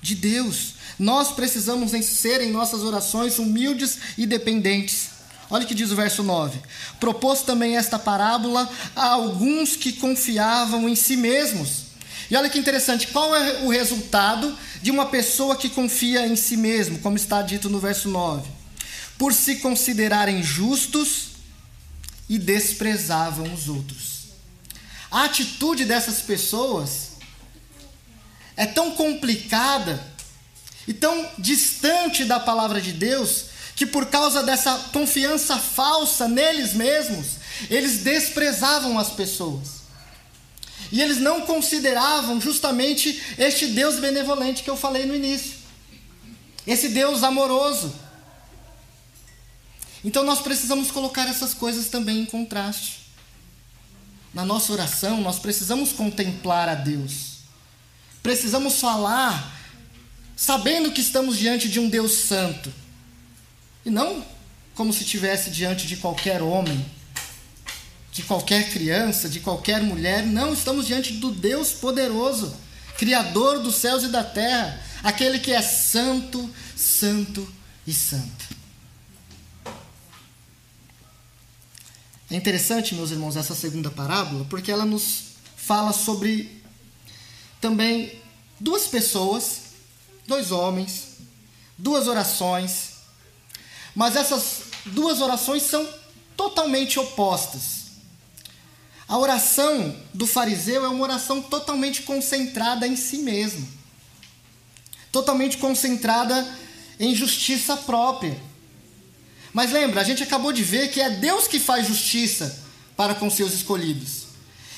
de Deus. Nós precisamos ser em nossas orações humildes e dependentes Olha o que diz o verso 9. Propôs também esta parábola a alguns que confiavam em si mesmos. E olha que interessante, qual é o resultado de uma pessoa que confia em si mesmo, como está dito no verso 9? Por se considerarem justos e desprezavam os outros. A atitude dessas pessoas é tão complicada e tão distante da palavra de Deus que por causa dessa confiança falsa neles mesmos, Eles desprezavam as pessoas. E eles não consideravam justamente este Deus benevolente que eu falei no início. Esse Deus amoroso. Então nós precisamos colocar essas coisas também em contraste. Na nossa oração, nós precisamos contemplar a Deus. Precisamos falar sabendo que estamos diante de um Deus santo. E não como se estivesse diante de qualquer homem, de qualquer criança, de qualquer mulher. Não, estamos diante do Deus poderoso, Criador dos céus e da terra, aquele que é santo, santo e santo. É interessante, meus irmãos, essa segunda parábola, porque ela nos fala sobre também duas pessoas, dois homens, duas orações, mas essas duas orações são totalmente opostas. A oração do fariseu é uma oração totalmente concentrada em si mesmo, totalmente concentrada em justiça própria. Mas lembra, a gente acabou de ver que é Deus que faz justiça para com seus escolhidos.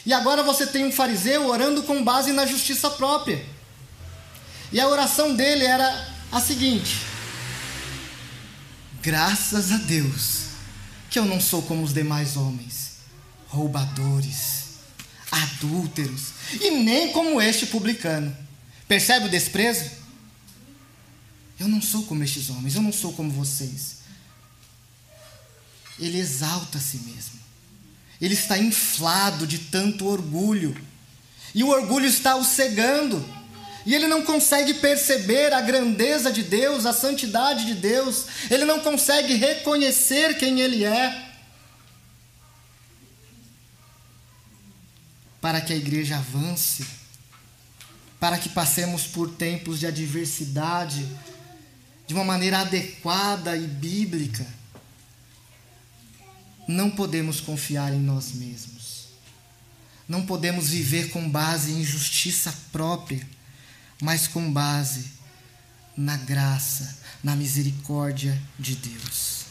E agora você tem um fariseu orando com base na justiça própria. E a oração dele era a seguinte: Graças a Deus que eu não sou como os demais homens, roubadores, adúlteros, e nem como este publicano. Percebe o desprezo? Eu não sou como estes homens, eu não sou como vocês ele exalta a si mesmo. Ele está inflado de tanto orgulho. E o orgulho está o cegando. E ele não consegue perceber a grandeza de Deus, a santidade de Deus. Ele não consegue reconhecer quem ele é. Para que a igreja avance, para que passemos por tempos de adversidade de uma maneira adequada e bíblica não podemos confiar em nós mesmos. Não podemos viver com base em justiça própria, mas com base na graça, na misericórdia de Deus.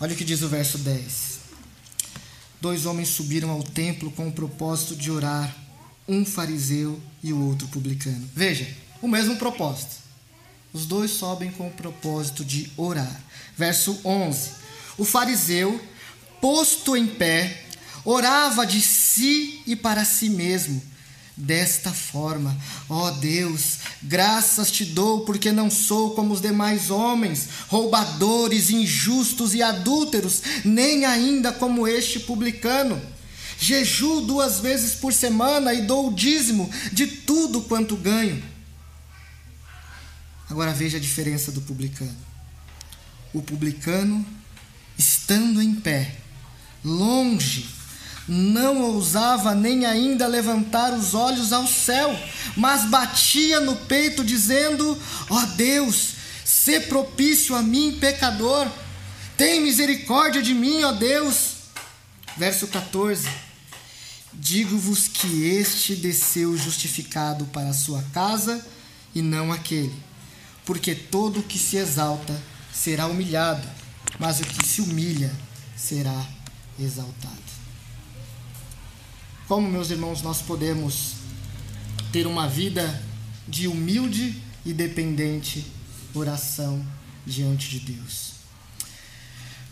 Olha o que diz o verso 10. Dois homens subiram ao templo com o propósito de orar, um fariseu e o outro publicano. Veja, o mesmo propósito. Os dois sobem com o propósito de orar. Verso 11. O fariseu, posto em pé, orava de si e para si mesmo. Desta forma, ó Deus, graças te dou, porque não sou como os demais homens, roubadores, injustos e adúlteros, nem ainda como este publicano. Jejuo duas vezes por semana e dou o dízimo de tudo quanto ganho. Agora veja a diferença do publicano. O publicano estando em pé, longe, não ousava nem ainda levantar os olhos ao céu, mas batia no peito, dizendo: Ó oh Deus, sê propício a mim, pecador, tem misericórdia de mim, ó Deus. Verso 14: Digo-vos que este desceu justificado para a sua casa e não aquele, porque todo o que se exalta será humilhado mas o que se humilha será exaltado. Como, meus irmãos, nós podemos ter uma vida de humilde e dependente oração diante de Deus?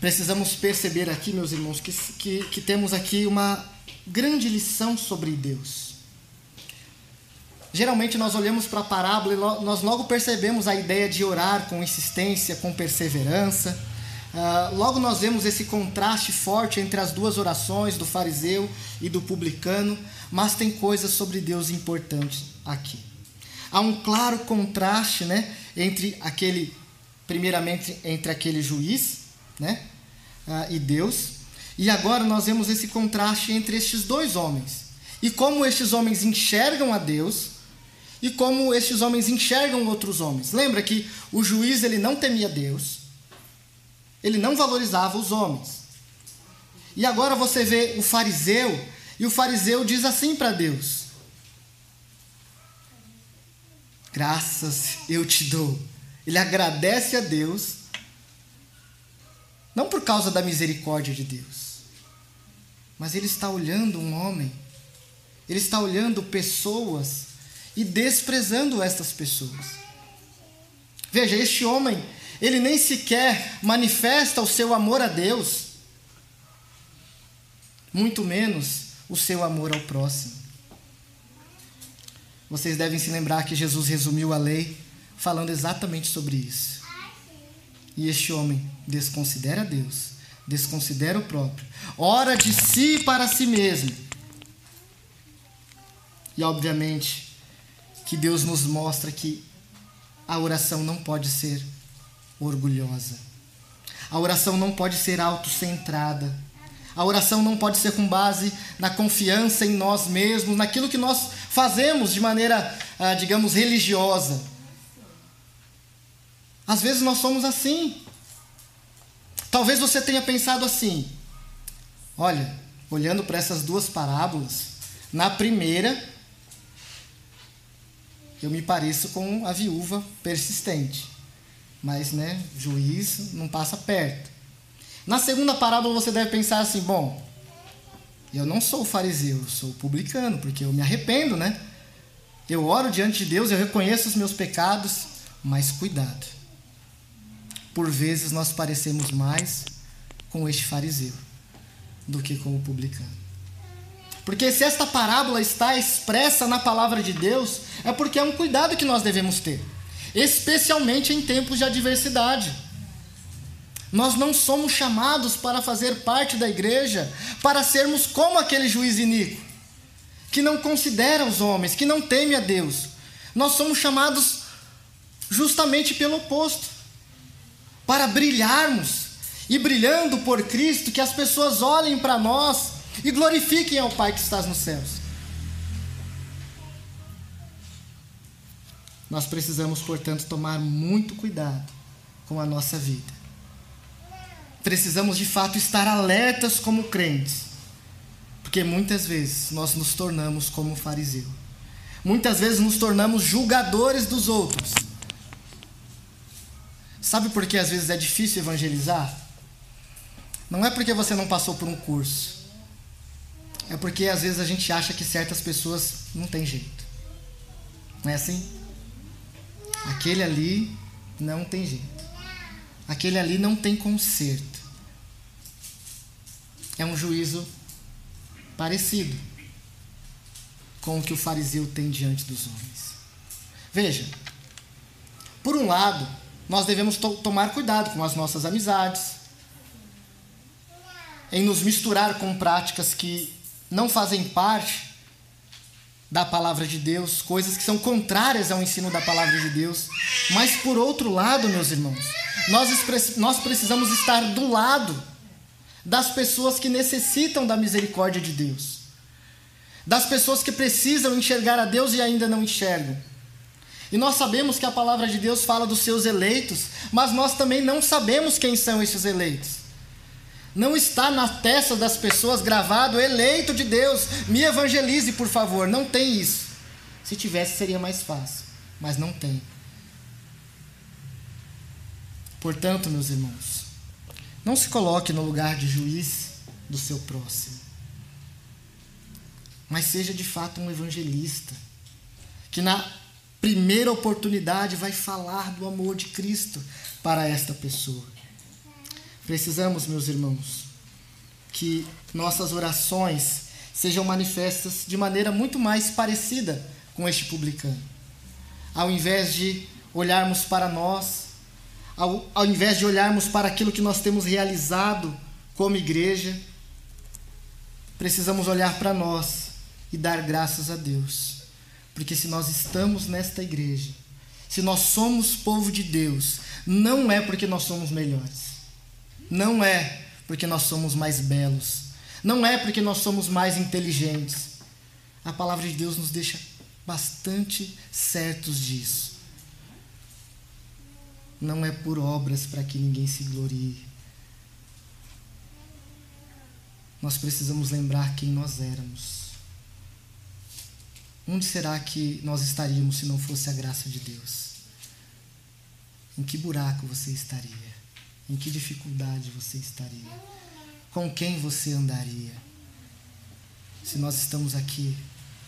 Precisamos perceber aqui, meus irmãos, que, que, que temos aqui uma grande lição sobre Deus. Geralmente nós olhamos para a parábola e nós logo percebemos a ideia de orar com insistência, com perseverança. Uh, logo nós vemos esse contraste forte entre as duas orações do fariseu e do publicano, mas tem coisas sobre Deus importantes aqui. Há um claro contraste, né, entre aquele, primeiramente entre aquele juiz, né, uh, e Deus, e agora nós vemos esse contraste entre estes dois homens e como estes homens enxergam a Deus e como estes homens enxergam outros homens. Lembra que o juiz ele não temia Deus ele não valorizava os homens. E agora você vê o fariseu, e o fariseu diz assim para Deus: Graças eu te dou. Ele agradece a Deus Não por causa da misericórdia de Deus, mas ele está olhando um homem, ele está olhando pessoas e desprezando estas pessoas. Veja, este homem, ele nem sequer manifesta o seu amor a Deus, muito menos o seu amor ao próximo. Vocês devem se lembrar que Jesus resumiu a lei falando exatamente sobre isso. E este homem desconsidera Deus, desconsidera o próprio, ora de si para si mesmo. E obviamente que Deus nos mostra que a oração não pode ser orgulhosa. A oração não pode ser autocentrada. A oração não pode ser com base na confiança em nós mesmos, naquilo que nós fazemos de maneira, ah, digamos, religiosa. Às vezes nós somos assim. Talvez você tenha pensado assim: olha, olhando para essas duas parábolas, na primeira, eu me pareço com a viúva persistente, mas, né, juiz não passa perto. Na segunda parábola você deve pensar assim: bom, eu não sou fariseu, eu sou publicano, porque eu me arrependo, né? Eu oro diante de Deus, eu reconheço os meus pecados, mas cuidado. Por vezes nós parecemos mais com este fariseu do que com o publicano. Porque se esta parábola está expressa na palavra de Deus, é porque é um cuidado que nós devemos ter, especialmente em tempos de adversidade. Nós não somos chamados para fazer parte da igreja para sermos como aquele juiz iníquo, que não considera os homens, que não teme a Deus. Nós somos chamados justamente pelo oposto para brilharmos e brilhando por Cristo, que as pessoas olhem para nós e glorifiquem ao Pai que está nos céus. Nós precisamos, portanto, tomar muito cuidado com a nossa vida precisamos de fato estar alertas como crentes, porque muitas vezes nós nos tornamos como fariseu. Muitas vezes nos tornamos julgadores dos outros. Sabe por que às vezes é difícil evangelizar? Não é porque você não passou por um curso. É porque às vezes a gente acha que certas pessoas não tem jeito. Não é assim? Aquele ali não tem jeito. Aquele ali não tem conserto. É um juízo parecido com o que o fariseu tem diante dos homens. Veja, por um lado, nós devemos to tomar cuidado com as nossas amizades, em nos misturar com práticas que não fazem parte da palavra de Deus, coisas que são contrárias ao ensino da palavra de Deus. Mas por outro lado, meus irmãos, nós, nós precisamos estar do lado das pessoas que necessitam da misericórdia de Deus, das pessoas que precisam enxergar a Deus e ainda não enxergam. E nós sabemos que a palavra de Deus fala dos seus eleitos, mas nós também não sabemos quem são esses eleitos. Não está na testa das pessoas gravado eleito de Deus, me evangelize, por favor. Não tem isso. Se tivesse, seria mais fácil, mas não tem. Portanto, meus irmãos, não se coloque no lugar de juiz do seu próximo, mas seja de fato um evangelista, que na primeira oportunidade vai falar do amor de Cristo para esta pessoa. Precisamos, meus irmãos, que nossas orações sejam manifestas de maneira muito mais parecida com este publicano. Ao invés de olharmos para nós, ao, ao invés de olharmos para aquilo que nós temos realizado como igreja, precisamos olhar para nós e dar graças a Deus. Porque se nós estamos nesta igreja, se nós somos povo de Deus, não é porque nós somos melhores. Não é porque nós somos mais belos. Não é porque nós somos mais inteligentes. A palavra de Deus nos deixa bastante certos disso. Não é por obras para que ninguém se glorie. Nós precisamos lembrar quem nós éramos. Onde será que nós estaríamos se não fosse a graça de Deus? Em que buraco você estaria? Em que dificuldade você estaria? Com quem você andaria? Se nós estamos aqui,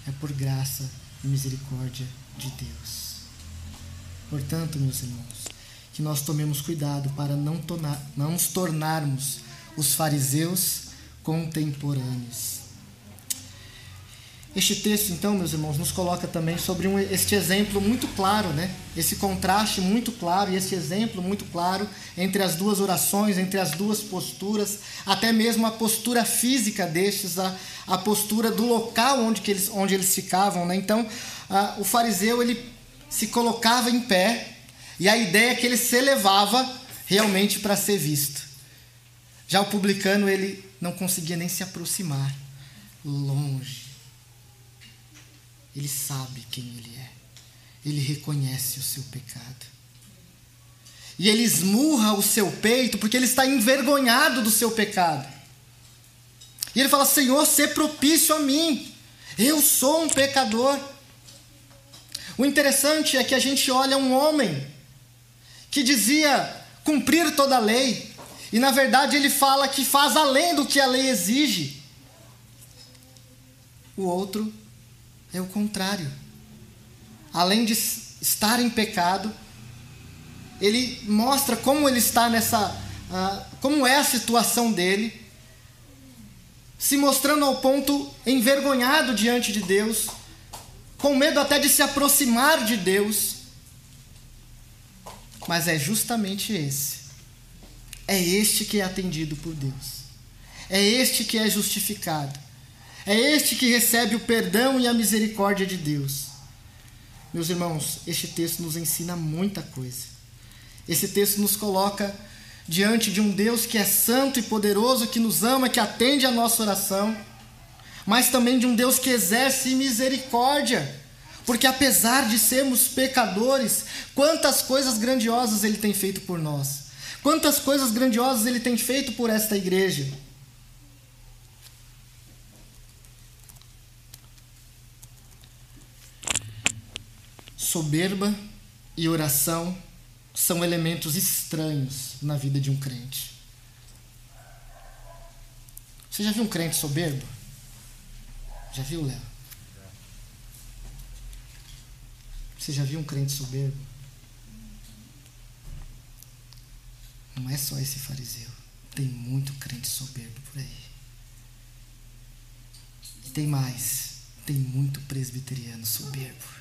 é por graça e misericórdia de Deus. Portanto, meus irmãos, que nós tomemos cuidado para não, tornar, não nos tornarmos os fariseus contemporâneos. Este texto, então, meus irmãos, nos coloca também sobre um, este exemplo muito claro, né? Esse contraste muito claro e esse exemplo muito claro entre as duas orações, entre as duas posturas, até mesmo a postura física destes, a, a postura do local onde, que eles, onde eles ficavam, né? Então, a, o fariseu ele se colocava em pé e a ideia é que ele se elevava realmente para ser visto. Já o publicano ele não conseguia nem se aproximar, longe ele sabe quem ele é. Ele reconhece o seu pecado. E ele esmurra o seu peito porque ele está envergonhado do seu pecado. E ele fala: Senhor, se propício a mim. Eu sou um pecador. O interessante é que a gente olha um homem que dizia cumprir toda a lei, e na verdade ele fala que faz além do que a lei exige. O outro é o contrário. Além de estar em pecado, ele mostra como ele está nessa. Uh, como é a situação dele, se mostrando ao ponto envergonhado diante de Deus, com medo até de se aproximar de Deus. Mas é justamente esse. É este que é atendido por Deus. É este que é justificado. É este que recebe o perdão e a misericórdia de Deus. Meus irmãos, este texto nos ensina muita coisa. Esse texto nos coloca diante de um Deus que é santo e poderoso, que nos ama, que atende a nossa oração, mas também de um Deus que exerce misericórdia. Porque apesar de sermos pecadores, quantas coisas grandiosas ele tem feito por nós. Quantas coisas grandiosas ele tem feito por esta igreja. Soberba e oração são elementos estranhos na vida de um crente. Você já viu um crente soberbo? Já viu, Léo? Você já viu um crente soberbo? Não é só esse fariseu. Tem muito crente soberbo por aí. E tem mais. Tem muito presbiteriano soberbo.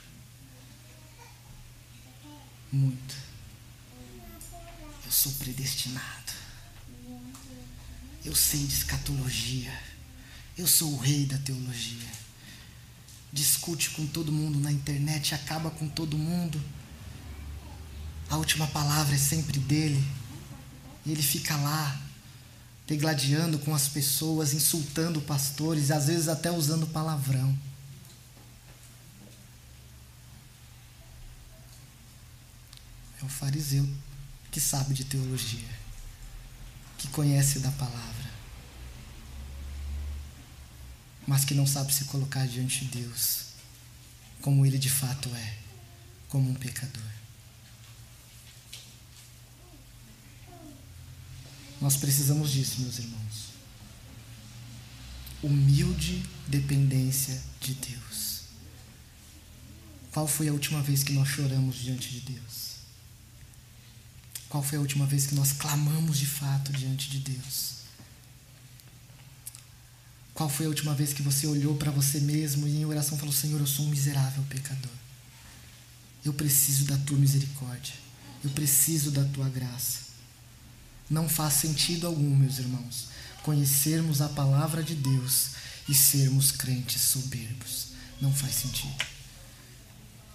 Muito. Eu sou predestinado. Eu sei de escatologia. Eu sou o rei da teologia. Discute com todo mundo na internet, acaba com todo mundo. A última palavra é sempre dele. E ele fica lá, degladiando com as pessoas, insultando pastores, às vezes até usando palavrão. É o fariseu que sabe de teologia, que conhece da palavra, mas que não sabe se colocar diante de Deus como ele de fato é, como um pecador. Nós precisamos disso, meus irmãos. Humilde dependência de Deus. Qual foi a última vez que nós choramos diante de Deus? Qual foi a última vez que nós clamamos de fato diante de Deus? Qual foi a última vez que você olhou para você mesmo e em oração falou: Senhor, eu sou um miserável pecador. Eu preciso da tua misericórdia. Eu preciso da tua graça. Não faz sentido algum, meus irmãos, conhecermos a palavra de Deus e sermos crentes soberbos. Não faz sentido.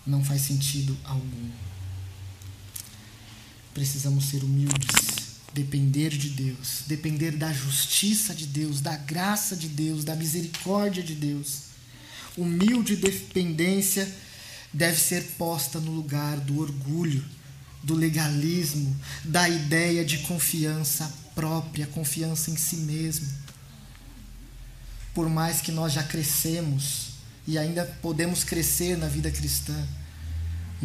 Não faz sentido algum. Precisamos ser humildes, depender de Deus, depender da justiça de Deus, da graça de Deus, da misericórdia de Deus. Humilde dependência deve ser posta no lugar do orgulho, do legalismo, da ideia de confiança própria, confiança em si mesmo. Por mais que nós já crescemos e ainda podemos crescer na vida cristã,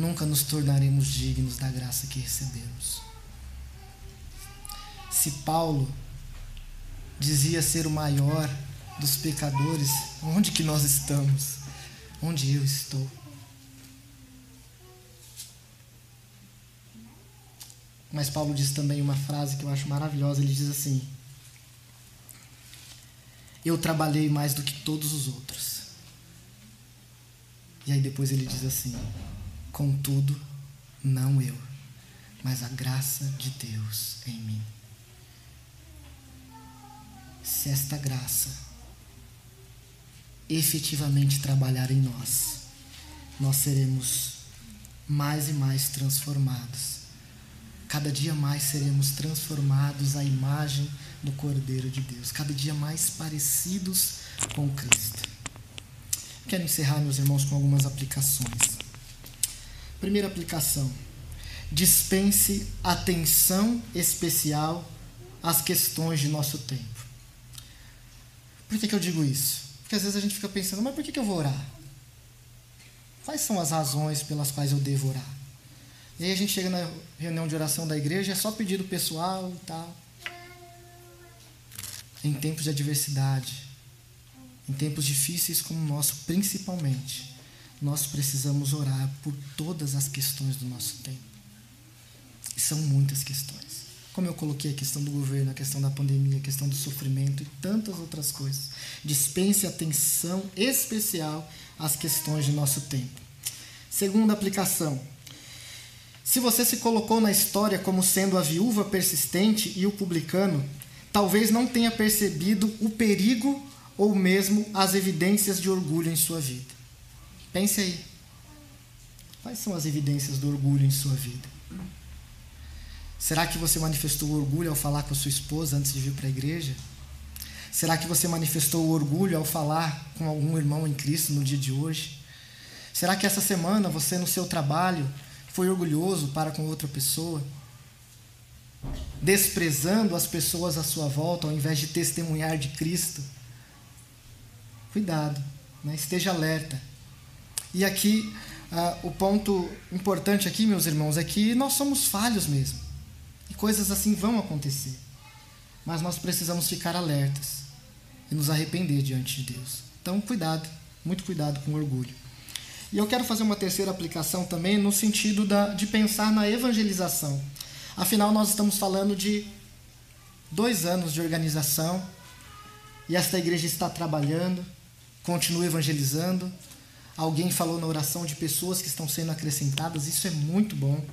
nunca nos tornaremos dignos da graça que recebemos. se Paulo dizia ser o maior dos pecadores, onde que nós estamos? Onde eu estou? Mas Paulo diz também uma frase que eu acho maravilhosa. Ele diz assim: Eu trabalhei mais do que todos os outros. E aí depois ele diz assim: Contudo, não eu, mas a graça de Deus em mim. Se esta graça efetivamente trabalhar em nós, nós seremos mais e mais transformados Cada dia mais seremos transformados à imagem do Cordeiro de Deus, cada dia mais parecidos com Cristo. Quero encerrar, meus irmãos, com algumas aplicações. Primeira aplicação: dispense atenção especial às questões de nosso tempo. Por que, que eu digo isso? Porque às vezes a gente fica pensando, mas por que, que eu vou orar? Quais são as razões pelas quais eu devo orar? E aí a gente chega na reunião de oração da igreja, é só pedido pessoal e tal. Em tempos de adversidade, em tempos difíceis como o nosso, principalmente, nós precisamos orar por todas as questões do nosso tempo. E são muitas questões. Como eu coloquei a questão do governo, a questão da pandemia, a questão do sofrimento e tantas outras coisas. Dispense atenção especial às questões de nosso tempo. Segunda aplicação, se você se colocou na história como sendo a viúva persistente e o publicano, talvez não tenha percebido o perigo ou mesmo as evidências de orgulho em sua vida. Pense aí. Quais são as evidências do orgulho em sua vida? Será que você manifestou orgulho ao falar com a sua esposa antes de vir para a igreja? Será que você manifestou orgulho ao falar com algum irmão em Cristo no dia de hoje? Será que essa semana você, no seu trabalho, foi orgulhoso para com outra pessoa, desprezando as pessoas à sua volta ao invés de testemunhar de Cristo. Cuidado, né? esteja alerta. E aqui, ah, o ponto importante aqui, meus irmãos, é que nós somos falhos mesmo. E coisas assim vão acontecer. Mas nós precisamos ficar alertas e nos arrepender diante de Deus. Então, cuidado, muito cuidado com o orgulho. E eu quero fazer uma terceira aplicação também no sentido da, de pensar na evangelização. Afinal, nós estamos falando de dois anos de organização e esta igreja está trabalhando, continua evangelizando. Alguém falou na oração de pessoas que estão sendo acrescentadas, isso é muito bom.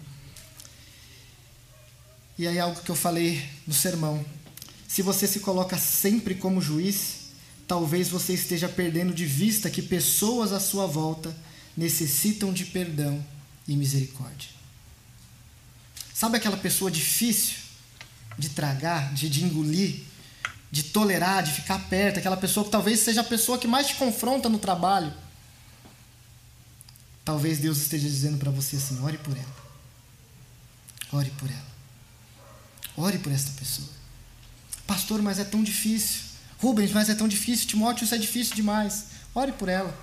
E aí, algo que eu falei no sermão: se você se coloca sempre como juiz, talvez você esteja perdendo de vista que pessoas à sua volta necessitam de perdão e misericórdia. Sabe aquela pessoa difícil de tragar, de, de engolir, de tolerar, de ficar perto, aquela pessoa que talvez seja a pessoa que mais te confronta no trabalho? Talvez Deus esteja dizendo para você assim: ore por ela. Ore por ela. Ore por esta pessoa. Pastor, mas é tão difícil. Rubens, mas é tão difícil. Timóteo, isso é difícil demais. Ore por ela.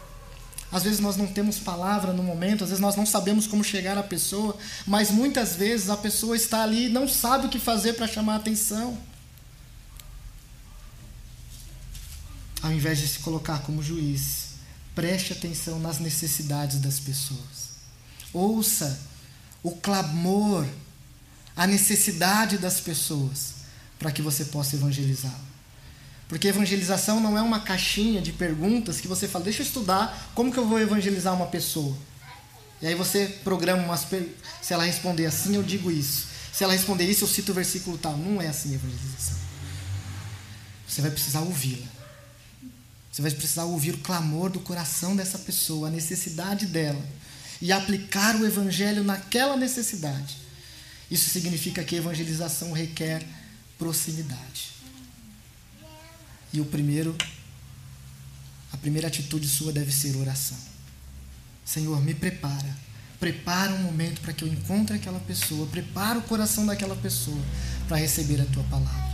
Às vezes nós não temos palavra no momento, às vezes nós não sabemos como chegar à pessoa, mas muitas vezes a pessoa está ali e não sabe o que fazer para chamar a atenção. Ao invés de se colocar como juiz, preste atenção nas necessidades das pessoas. Ouça o clamor, a necessidade das pessoas, para que você possa evangelizá-la. Porque evangelização não é uma caixinha de perguntas que você fala, deixa eu estudar como que eu vou evangelizar uma pessoa. E aí você programa umas perguntas. Se ela responder assim, eu digo isso. Se ela responder isso, eu cito o versículo tal. Não é assim a evangelização. Você vai precisar ouvi-la. Você vai precisar ouvir o clamor do coração dessa pessoa, a necessidade dela. E aplicar o evangelho naquela necessidade. Isso significa que a evangelização requer proximidade. E o primeiro, a primeira atitude sua deve ser oração. Senhor, me prepara. Prepara um momento para que eu encontre aquela pessoa. Prepara o coração daquela pessoa para receber a tua palavra.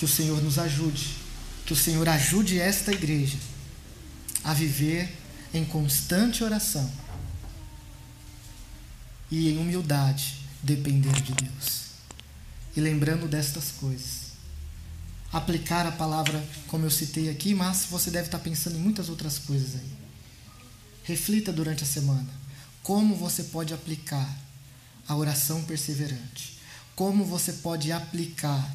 Que o Senhor nos ajude. Que o Senhor ajude esta igreja a viver em constante oração e em humildade depender de Deus. E lembrando destas coisas, aplicar a palavra como eu citei aqui, mas você deve estar pensando em muitas outras coisas aí. Reflita durante a semana como você pode aplicar a oração perseverante. Como você pode aplicar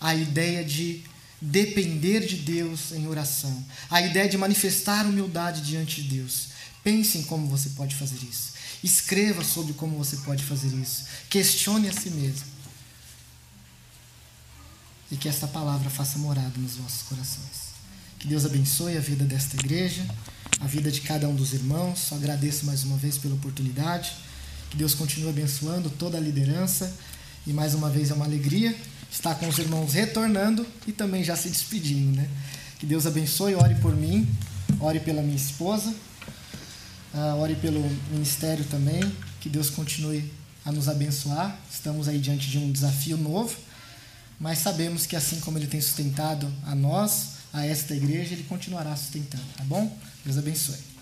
a ideia de depender de Deus em oração, a ideia de manifestar humildade diante de Deus. Pense em como você pode fazer isso. Escreva sobre como você pode fazer isso. Questione a si mesmo. E que esta palavra faça morada nos vossos corações. Que Deus abençoe a vida desta igreja, a vida de cada um dos irmãos. Só agradeço mais uma vez pela oportunidade. Que Deus continue abençoando toda a liderança. E mais uma vez é uma alegria estar com os irmãos retornando e também já se despedindo, né? Que Deus abençoe, ore por mim, ore pela minha esposa, uh, ore pelo ministério também. Que Deus continue a nos abençoar. Estamos aí diante de um desafio novo, mas sabemos que assim como Ele tem sustentado a nós, a esta igreja, Ele continuará sustentando, tá bom? Deus abençoe.